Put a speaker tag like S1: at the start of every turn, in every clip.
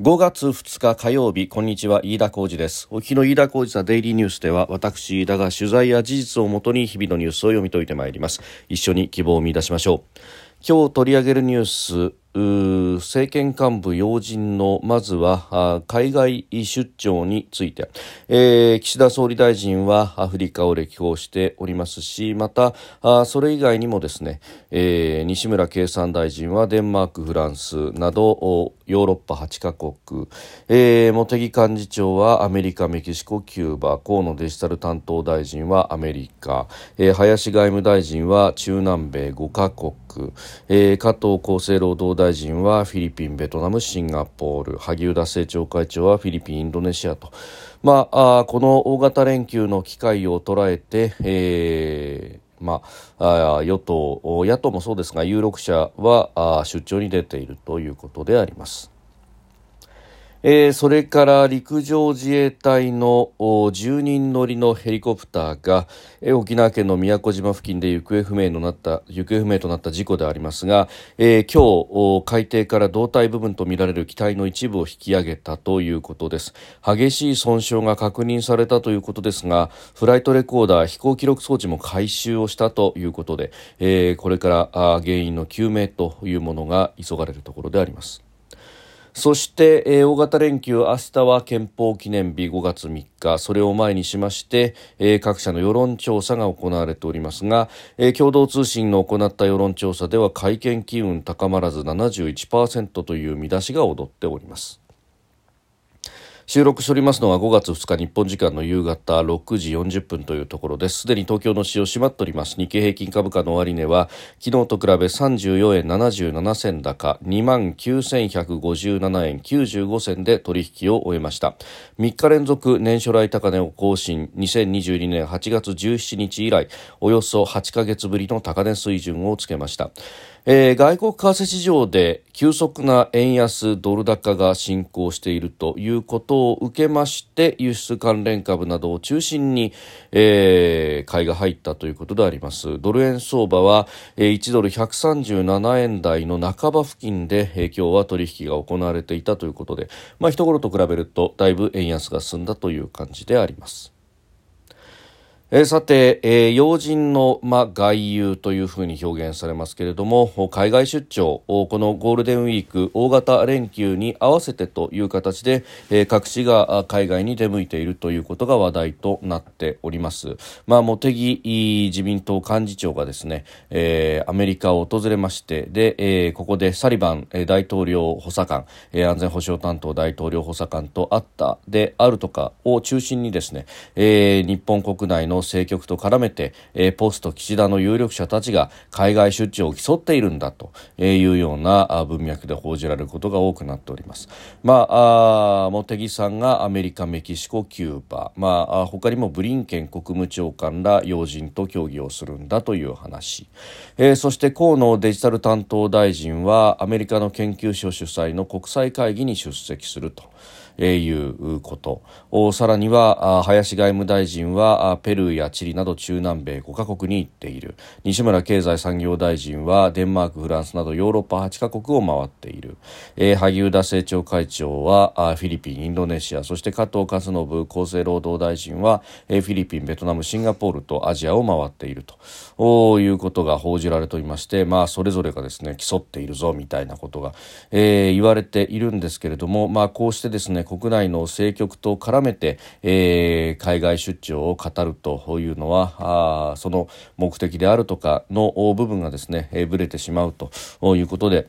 S1: 5月2日火曜日、こんにちは、飯田浩二です。お日の飯田浩二ザデイリーニュースでは、私、飯田が取材や事実をもとに日々のニュースを読み解いてまいります。一緒に希望を見出しましょう。今日取り上げるニュース、政権幹部要人のまずは海外出張について、えー、岸田総理大臣はアフリカを歴訪しておりますしまたそれ以外にもですね、えー、西村経産大臣はデンマークフランスなどヨーロッパ8カ国、えー、茂木幹事長はアメリカメキシコキューバ河野デジタル担当大臣はアメリカ、えー、林外務大臣は中南米5カ国、えー、加藤厚生労働大臣はフィリピン、ベトナム、シンガポール萩生田政調会長はフィリピン、インドネシアと、まあ、あこの大型連休の機会を捉えて、えーまあ、与党、野党もそうですが有力者は出張に出ているということであります。えー、それから陸上自衛隊の10人乗りのヘリコプターが、えー、沖縄県の宮古島付近で行方不明のなった行方不明となった事故でありますが、えー、今日海底から胴体部分とみられる機体の一部を引き上げたということです。激しい損傷が確認されたということですがフライトレコーダー飛行記録装置も回収をしたということで、えー、これから原因の究明というものが急がれるところであります。そして、えー、大型連休明日は憲法記念日5月3日。それを前にしまして、えー、各社の世論調査が行われておりますが、えー、共同通信の行った世論調査では会見機運高まらず71%という見出しが踊っております。収録しておりますのは5月2日日本時間の夕方6時40分というところです。すでに東京の市を閉まっております。日経平均株価の終値は昨日と比べ34円77銭高2万9157円95銭で取引を終えました。3日連続年初来高値を更新2022年8月17日以来およそ8ヶ月ぶりの高値水準をつけました。えー、外国為替市場で急速な円安ドル高が進行しているということを受けまして輸出関連株などを中心に、えー、買いが入ったということでありますドル円相場は、えー、1ドル137円台の半ば付近で、えー、今日は取引が行われていたということで、まあ、一頃と比べるとだいぶ円安が進んだという感じであります。えー、さて、えー、要人の、ま、外遊というふうに表現されますけれども海外出張このゴールデンウィーク大型連休に合わせてという形で、えー、各地が海外に出向いているということが話題となっております、まあ、茂木自民党幹事長がですね、えー、アメリカを訪れましてで、えー、ここでサリバン大統領補佐官、えー、安全保障担当大統領補佐官と会った。であるとかを中心にですね、えー、日本国内のの政局と絡めて、えー、ポスト岸田の有力者たちが海外出張を競っているんだというような文脈で報じられることが多くなっております。まあ、あ茂木さんがアメリカ、メキシコ、キューバ、まあ、他にもブリンケン国務長官ら要人と協議をするんだという話、えー、そして河野デジタル担当大臣はアメリカの研究所主催の国際会議に出席すると。えー、いうこと。さらには林外務大臣はペルーやチリなど中南米5カ国に行っている。西村経済産業大臣はデンマークフランスなどヨーロッパ8カ国を回っている、えー、萩生田政調会長はフィリピンインドネシアそして加藤勝信厚生労働大臣は、えー、フィリピンベトナムシンガポールとアジアを回っていると。いうことが報じられておりまして、まあ、それぞれがですね競っているぞみたいなことが、えー、言われているんですけれども、まあ、こうしてですね国内の政局と絡めて、えー、海外出張を語るというのはあその目的であるとかの部分がですね、えー、ぶれてしまうということで。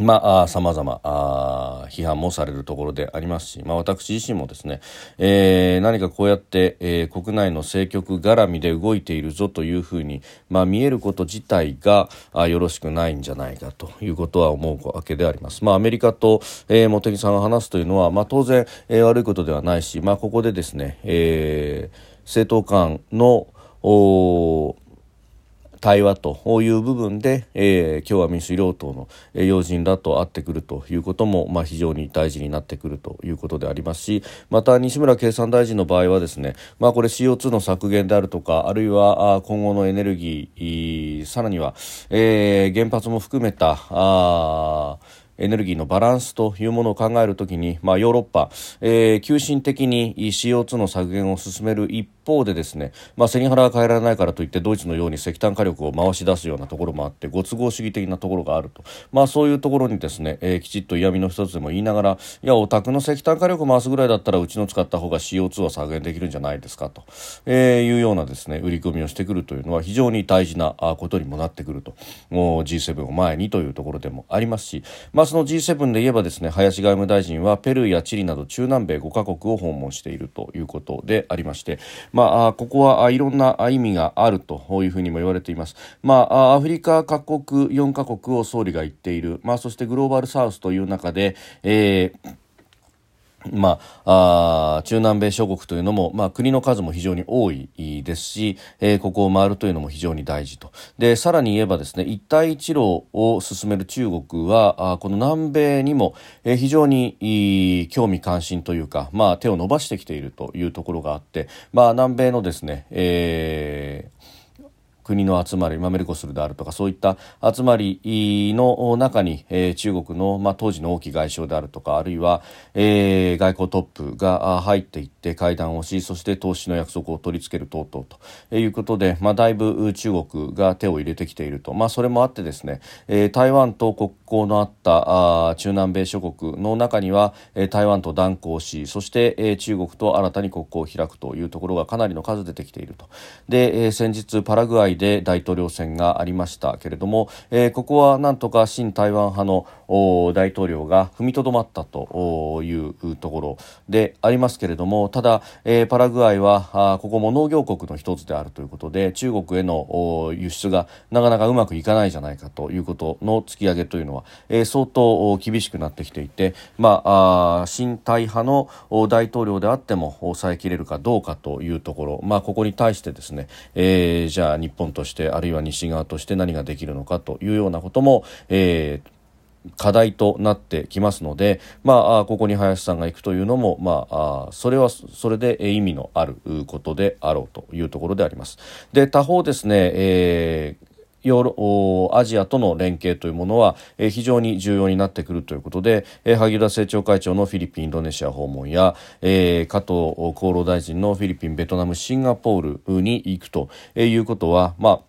S1: まあ、様々、あ批判もされるところでありますし、まあ、私自身もですね、えー、何かこうやって、えー、国内の政局絡みで動いているぞというふうに、まあ、見えること自体があよろしくないんじゃないかということは思うわけであります。まあ、アメリカと、えー、茂木さんが話すというのは、まあ、当然、えー、悪いことではないし、まあ、ここでですね、えー、政党間のお対話という部分で、えー、共和民主両党の要人らと会ってくるということも、まあ、非常に大事になってくるということでありますしまた西村経産大臣の場合はですね、まあ、これ CO2 の削減であるとかあるいは今後のエネルギーさらには、えー、原発も含めたあエネルギーのバランスというものを考えるときに、まあ、ヨーロッパ、えー、急進的に CO2 の削減を進める一方でですね、まあ、背に腹が変えられないからといってドイツのように石炭火力を回し出すようなところもあってご都合主義的なところがあると、まあ、そういうところにですね、えー、きちっと嫌味の一つでも言いながらいやお宅の石炭火力を回すぐらいだったらうちの使った方が CO2 は削減できるんじゃないですかと、えー、いうようなですね売り込みをしてくるというのは非常に大事なことにもなってくると。もう G7 を前にというところでもありますし、まあ、その G7 で言えばですね林外務大臣はペルーやチリなど中南米5カ国を訪問しているということでありまして、まあ、ここはいろんな意味があるというふうにも言われています。まあ、アフリカ各国4カ国を総理が言っている、まあ、そしてグローバルサウスという中で、えーまあ、あ中南米諸国というのも、まあ、国の数も非常に多いですし、えー、ここを回るというのも非常に大事と。でさらに言えばですね一帯一路を進める中国はあこの南米にも、えー、非常に興味関心というか、まあ、手を伸ばしてきているというところがあって、まあ、南米のですね、えー国の集まり、まあ、メルコスルであるとかそういった集まりの中に、えー、中国の、まあ、当時の王毅外相であるとかあるいは、えー、外交トップが入っていって会談をしそして投資の約束を取り付ける等々ということで、まあ、だいぶ中国が手を入れてきていると、まあ、それもあってですね、えー、台湾と国交のあったあ中南米諸国の中には、えー、台湾と断交しそして、えー、中国と新たに国交を開くというところがかなりの数出てきていると。で、えー、先日パラグアイで大統領選がありましたけれども、えー、ここはなんとか親台湾派の大統領が踏みとどまったというところでありますけれどもただ、えー、パラグアイはあここも農業国の一つであるということで中国への輸出がなかなかうまくいかないじゃないかということの突き上げというのは、えー、相当厳しくなってきていて、まあ、あ親台派の大統領であっても抑えきれるかどうかというところ、まあ、ここに対してですね、えー、じゃあ日本としてあるいは西側として何ができるのかというようなことも、えー課題となってきますので、まあ、ここに林さんが行くというのも、まあ、それはそれで意味のあることであろうというところであります。で他方ですね、えーヨーロアジアとの連携というものは、え、非常に重要になってくるということで、え、萩生田政調会長のフィリピン、インドネシア訪問や、え、加藤厚労大臣のフィリピン、ベトナム、シンガポールに行くということは、まあ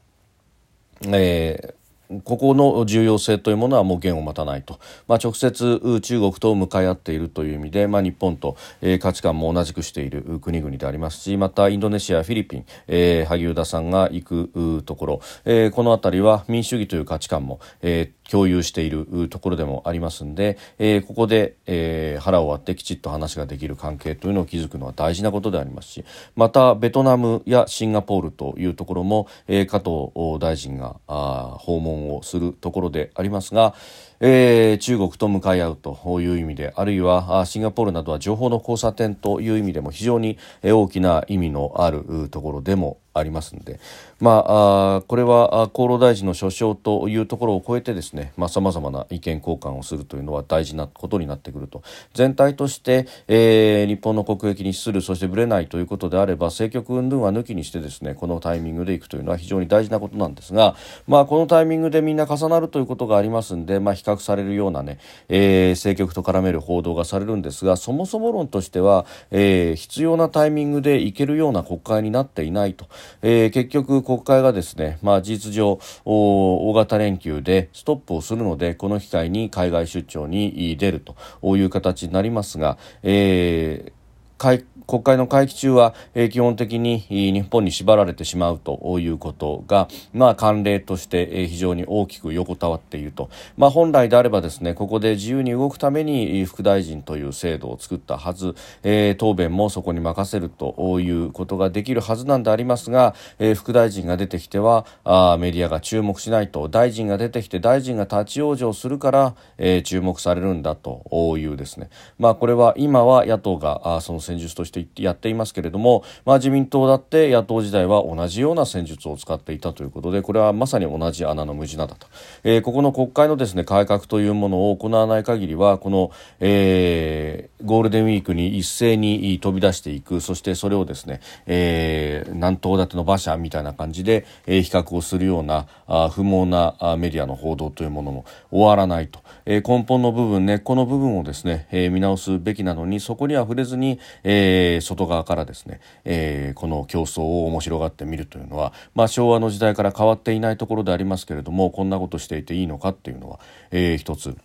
S1: えーここの重要性というものはもう弦を待たないと、まあ、直接中国と向かい合っているという意味で、まあ、日本と、えー、価値観も同じくしている国々でありますしまたインドネシア、フィリピン、えー、萩生田さんが行くところ、えー、この辺りは民主主義という価値観も、えー、共有しているところでもありますので、えー、ここで、えー、腹を割ってきちっと話ができる関係というのを築くのは大事なことでありますしまたベトナムやシンガポールというところも、えー、加藤大臣があ訪問をするところでありますが、えー、中国と向かい合うという意味であるいはシンガポールなどは情報の交差点という意味でも非常に大きな意味のあるところでもありますので、まあ、これは厚労大臣の所掌というところを超えてですねさまざ、まな意見交換をするというのは大事なことになってくると。全体として、えー、日本の国益に資するそしてぶれないということであれば政局云々は抜きにしてですねこのタイミングでいくというのは非常に大事なことなんですが、まあ、このタイミングでみんな重なるということがありますんで、まあ、比較較されるようなね、えー、政局と絡める報道がされるんですがそもそも論としては、えー、必要なタイミングでいけるような国会になっていないと。えー、結局国会がですね、まあ、事実上大型連休でストップをするのでこの機会に海外出張に出るという形になりますが、えー、国会の会期中は、えー、基本的に日本に縛られてしまうということが、まあ、慣例として、えー、非常に大きく横たわっていると、まあ、本来であればですねここで自由に動くために副大臣という制度を作ったはず、えー、答弁もそこに任せるということができるはずなんでありますが、えー、副大臣が出てきてはあメディアが注目しないと。大臣が出てきて大臣が立ち往生するから、えー、注目されるんだというですね、まあ、これは今は野党があその戦術としてってやっていますけれども、まあ、自民党だって野党時代は同じような戦術を使っていたということでこれはまさに同じ穴の無地なだと、えー、ここの国会のですね改革というものを行わない限りはこの、えー、ゴールデンウィークに一斉に飛び出していくそしてそれをですね、えー、南東立ての馬車みたいな感じで、えー、比較をするようなあ不毛なメディアの報道というものも終わらないと、えー、根本の部分根っこの部分をですね、えー、見直すべきなのにそこには触れずに、えー、外側からですね、えー、この競争を面白がってみるというのは、まあ、昭和の時代から変わっていないところでありますけれどもこんなことしていていいのかっていうのは、えー、一つ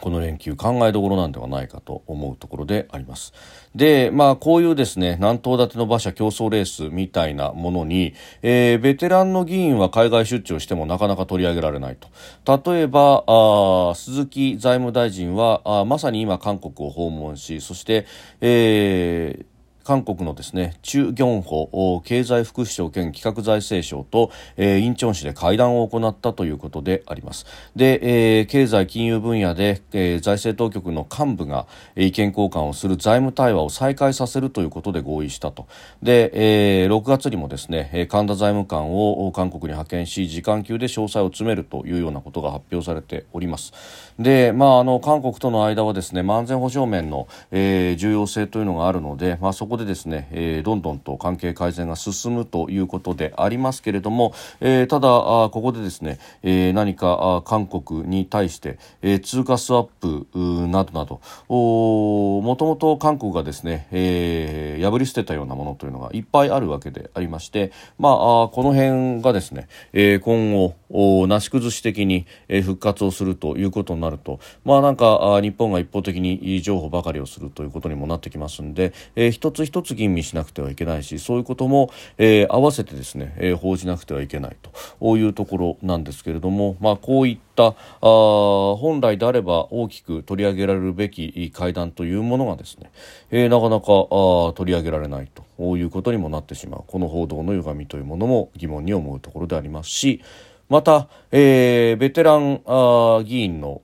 S1: この連休考えどころなんではないかと思うところであります。で、まあこういうですね、南東建ての馬車競争レースみたいなものに、えー、ベテランの議員は海外出張してもなかなか取り上げられないと。例えば、あ鈴木財務大臣はあまさに今韓国を訪問し、そして、えー、韓国のですね、チュ・ギョンホ経済副首相兼企画財政省と、えー、インチョン市で会談を行ったということであります。で、えー、経済金融分野で、えー、財政当局の幹部が意見交換をする財務対話を再開させるということで合意したと。で、えー、6月にもですね、神田財務官を韓国に派遣し、時間級で詳細を詰めるというようなことが発表されております。で、まあ、あの、韓国との間はですね、安全保障面の、えー、重要性というのがあるので、まあ、そこでですね、えー、どんどんと関係改善が進むということでありますけれども、えー、ただあここでですね、えー、何かあ韓国に対して、えー、通貨スワップなどなどもともと韓国がですね、えー、破り捨てたようなものというのがいっぱいあるわけでありまして、まあ、この辺がですね、えー、今後なし崩し的に、え、復活をするということになると、まあなんか日本が一方的に情報ばかりをするということにもなってきますんで、えー、一つ一つ吟味しなくてはいけないしそういうことも、えー、合わせてですね、えー、報じなくてはいけないと。いうところなんですけれども、まあ、こういったあ本来であれば大きく取り上げられるべき会談というものがですね、えー、なかなかあ取り上げられないと。いうことにもなってしまう。この報道の歪みというものも疑問に思うところでありますしまた、えー、ベテランあ議員の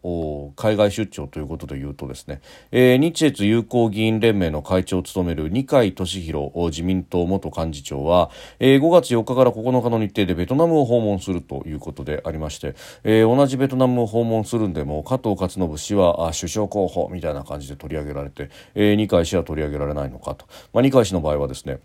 S1: 海外出張ということで言うとですね、えー、日越友好議員連盟の会長を務める二階俊博自民党元幹事長は、えー、5月4日から9日の日程でベトナムを訪問するということでありまして、えー、同じベトナムを訪問するんでも加藤勝信氏は首相候補みたいな感じで取り上げられて、えー、二階氏は取り上げられないのかと、まあ、二階氏の場合はですね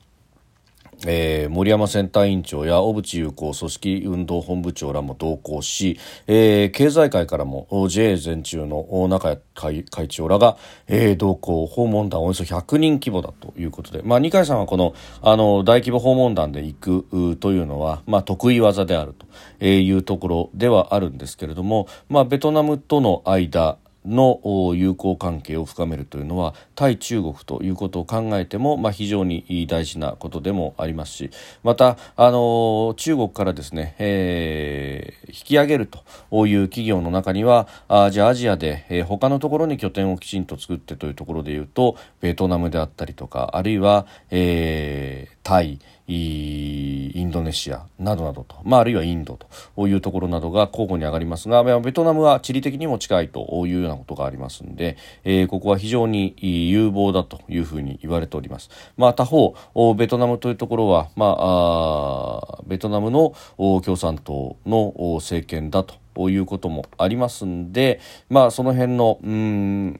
S1: えー、森山センター委員長や小渕優子組織運動本部長らも同行し、えー、経済界からも JA 全中の中会会長らが、えー、同行訪問団およそ100人規模だということで、まあ、二階さんはこのあの大規模訪問団で行くというのは、まあ、得意技であるというところではあるんですけれども、まあ、ベトナムとの間の友好関係を深めるというのは対中国ということを考えても、まあ、非常に大事なことでもありますしまた、あの中国からですね、えー、引き上げるという企業の中にはあじゃあアジアで、えー、他のところに拠点をきちんと作ってというところでいうとベトナムであったりとかあるいは、えー、タイインドネシアなどなどと、まあ、あるいはインドというところなどが候補に上がりますが、ベトナムは地理的にも近いというようなことがありますので、えー、ここは非常に有望だというふうに言われております。まあ、他方、ベトナムというところは、まあ、あベトナムの共産党の政権だということもありますんで、まあ、その辺の、うん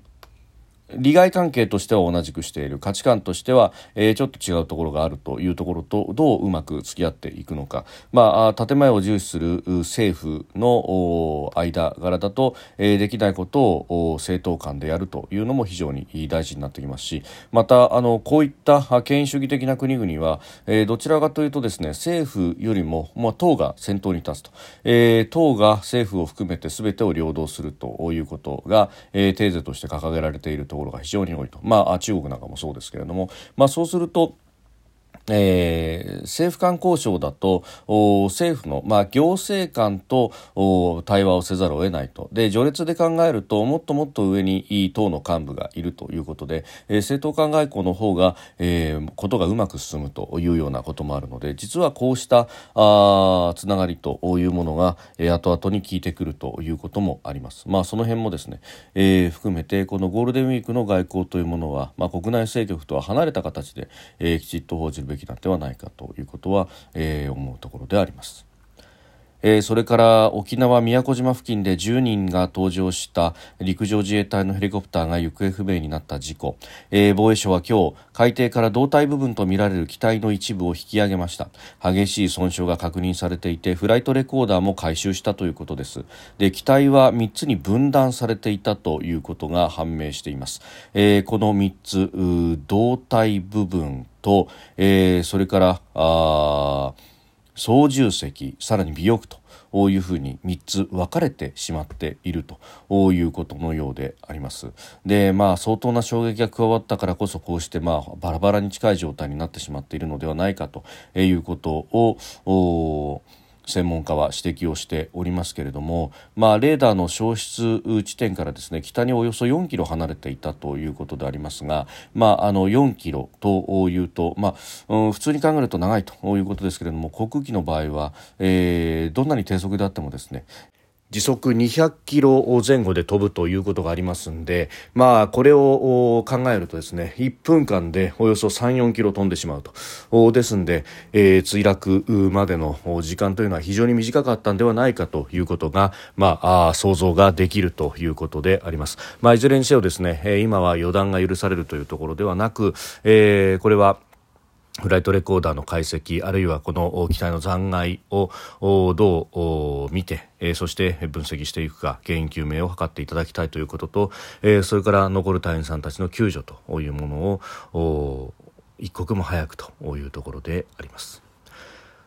S1: 利害関係としては同じくしている。価値観としては、えー、ちょっと違うところがあるというところとどううまく付き合っていくのか、まあ、建前を重視する政府の間柄だと、えー、できないことを政党間でやるというのも非常に大事になってきますし。またあのこういった権威主義的な国々は、えー、どちらかというとですね政府よりも、まあ、党が先頭に立つと、えー、党が政府を含めて全てを領導するということが、えー、テーゼとして掲げられているところが非常に多いと、まあ、中国なんかもそうですけれども、まあ、そうするとえー、政府間交渉だと政府の、まあ、行政官と対話をせざるを得ないとで序列で考えるともっともっと上に党の幹部がいるということで、えー、政党間外交の方が、えー、ことがうまく進むというようなこともあるので実はこうしたあつながりというものが、えー、後々に効いてくるということもあります。まあ、その辺もですね、えー、含めてこのゴールデンウィークの外交というものは、まあ、国内政局とは離れた形で、えー、きちっと報じるべきなではないかということは、えー、思うところであります。えー、それから沖縄宮古島付近で10人が搭乗した陸上自衛隊のヘリコプターが行方不明になった事故、えー、防衛省は今日海底から胴体部分とみられる機体の一部を引き上げました。激しい損傷が確認されていてフライトレコーダーも回収したということです。で機体は3つに分断されていたということが判明しています、えー、この3つ胴体部分と、え、それからあ操縦席さらに尾翼というふうに3つ分かれてしまっているということのようであります。でまあ相当な衝撃が加わったからこそこうしてまあバラバラに近い状態になってしまっているのではないかということを専門家は指摘をしておりますけれども、まあ、レーダーの消失地点からですね北におよそ4キロ離れていたということでありますが、まあ、あの4キロというと、まあ、うん、普通に考えると長いということですけれども航空機の場合は、えー、どんなに低速であってもですね時速200キロ前後で飛ぶということがありますんで、まあ、これを考えるとですね、1分間でおよそ3、4キロ飛んでしまうと。ですんで、えー、墜落までの時間というのは非常に短かったんではないかということが、まあ、あ想像ができるということであります。まあ、いずれにせよですね、今は予断が許されるというところではなく、えー、これは、フライトレコーダーの解析あるいはこの機体の残骸をどう見てそして分析していくか原因究明を図っていただきたいということとそれから残る隊員さんたちの救助というものを一刻も早くというところであります。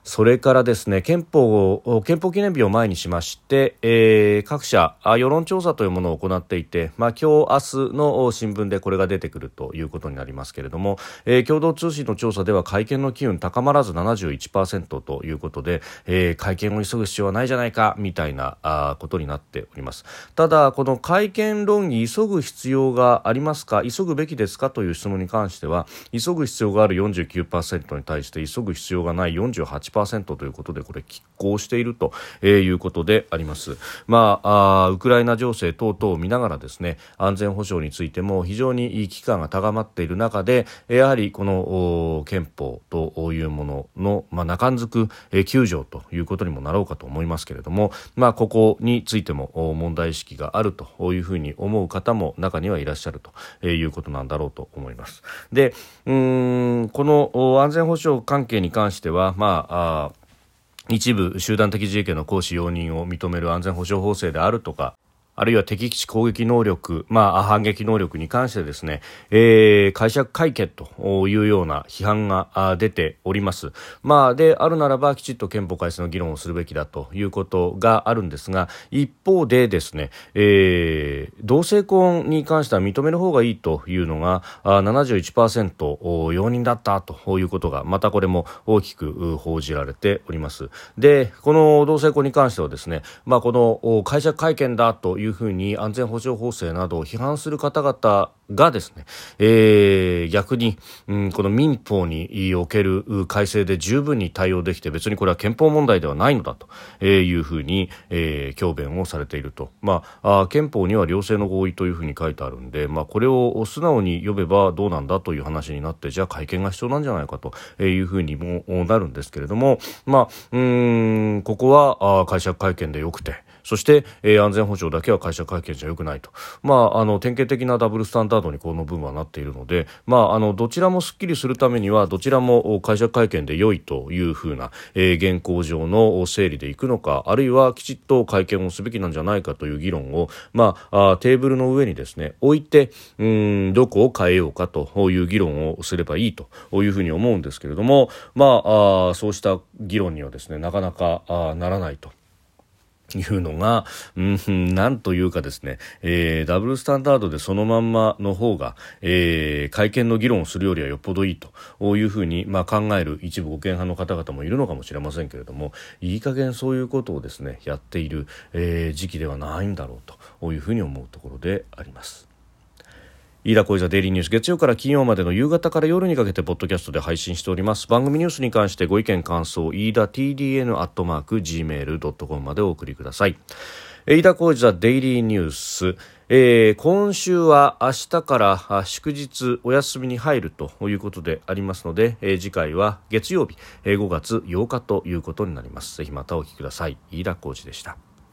S1: それからですね憲法を憲法記念日を前にしまして、えー、各社世論調査というものを行っていて、まあ、今日明日の新聞でこれが出てくるということになりますけれども、えー、共同通信の調査では会見の機運高まらず71%ということで、えー、会見を急ぐ必要はないじゃないかみたいなあことになっております。ただこの会見論議急ぐ必要がありますか急ぐべきですかという質問に関しては急ぐ必要がある49%に対して急ぐ必要がない48% 1ということでこれ拮抗しているということであります。まあ、あウクライナ情勢等々を見ながらですね安全保障についても非常に危機感が高まっている中でやはりこの憲法というものの、まあ、中んづく9条ということにもなろうかと思いますけれども、まあ、ここについても問題意識があるというふうに思う方も中にはいらっしゃるということなんだろうと思います。でうんこの安全保障関係に関しては、まああ一部集団的自衛権の行使容認を認める安全保障法制であるとかあるいは敵基地攻撃能力、まあ、反撃能力に関してですね、えー、解釈解決というような批判が出ております。まあ、であるならばきちっと憲法改正の議論をするべきだということがあるんですが、一方でですね、えー、同性婚に関しては認める方がいいというのが71%容認だったということが、またこれも大きく報じられております。で、この同性婚に関してはですね、まあ、この解釈会見だといういうふうに安全保障法制などを批判する方々がですね、えー、逆に、うん、この民法における改正で十分に対応できて別にこれは憲法問題ではないのだというふうに、えー、強弁をされていると、まあ、憲法には両性の合意というふうに書いてあるんで、まあ、これを素直に読めばどうなんだという話になってじゃあ会見が必要なんじゃないかというふうにもなるんですけれども、まあ、うんここはあ解釈会見でよくて。そして、えー、安全保障だけは会社会見じゃよくないと、まあ、あの典型的なダブルスタンダードにこの部分はなっているので、まあ、あのどちらもすっきりするためにはどちらも会社会見で良いというふうな、えー、現行上の整理でいくのかあるいはきちっと会見をすべきなんじゃないかという議論を、まあ、あテーブルの上にですね置いてうんどこを変えようかという議論をすればいいというふうに思うんですけれども、まあ、あそうした議論にはですねなかなかあならないと。いうのが、うん、なんというかですね、えー、ダブルスタンダードでそのまんまの方が、えー、会見の議論をするよりはよっぽどいいというふうに、まあ、考える一部護憲派の方々もいるのかもしれませんけれどもいい加減そういうことをですねやっている、えー、時期ではないんだろうというふうに思うところであります。飯田小泉デイリーニュース月曜から金曜までの夕方から夜にかけてポッドキャストで配信しております。番組ニュースに関してご意見感想飯田 TDN アットマーク Gmail.com までお送りください。飯田浩司ザデイリーニュース、えー、今週は明日から祝日お休みに入るということでありますので、えー、次回は月曜日、えー、5月8日ということになります。ぜひまたお聞きください。飯田浩司でした。